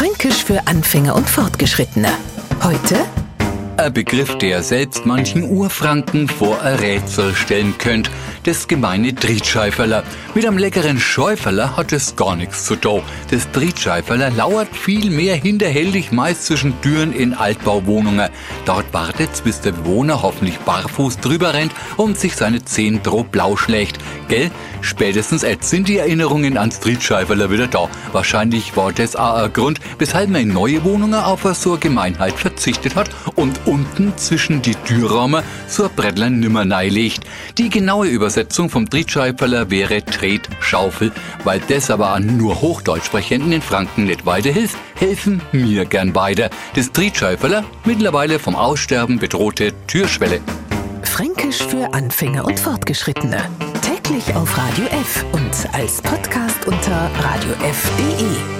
Fränkisch für Anfänger und Fortgeschrittene. Heute ein Begriff, der selbst manchen Urfranken vor ein Rätsel stellen könnte. Das gemeine Drietscheiferler. Mit einem leckeren Schäuferler hat es gar nichts zu tun. Das Drietscheiferler lauert viel mehr hinterhältig meist zwischen Türen in Altbauwohnungen. Dort wartet's, bis der Bewohner hoffentlich barfuß drüber rennt und sich seine Zehen droh blau schlägt. Gell? Spätestens jetzt sind die Erinnerungen an Drietscheiferler wieder da. Wahrscheinlich war das auch ein Grund, weshalb man in neue Wohnungen auf so eine Gemeinheit verzichtet hat und unten zwischen die Türrahmen so ein Brettlein nimmer legt. Die genaue Übersetzung vom Drietscheiferler wäre Tretschaufel. Weil das aber an nur Hochdeutsch sprechenden in Franken nicht weiterhilft, helfen mir gern beide. Das Drietscheiferler, mittlerweile vom Aussterben bedrohte Türschwelle. Fränkisch für Anfänger und Fortgeschrittene. Täglich auf Radio F und als Podcast unter radiof.de.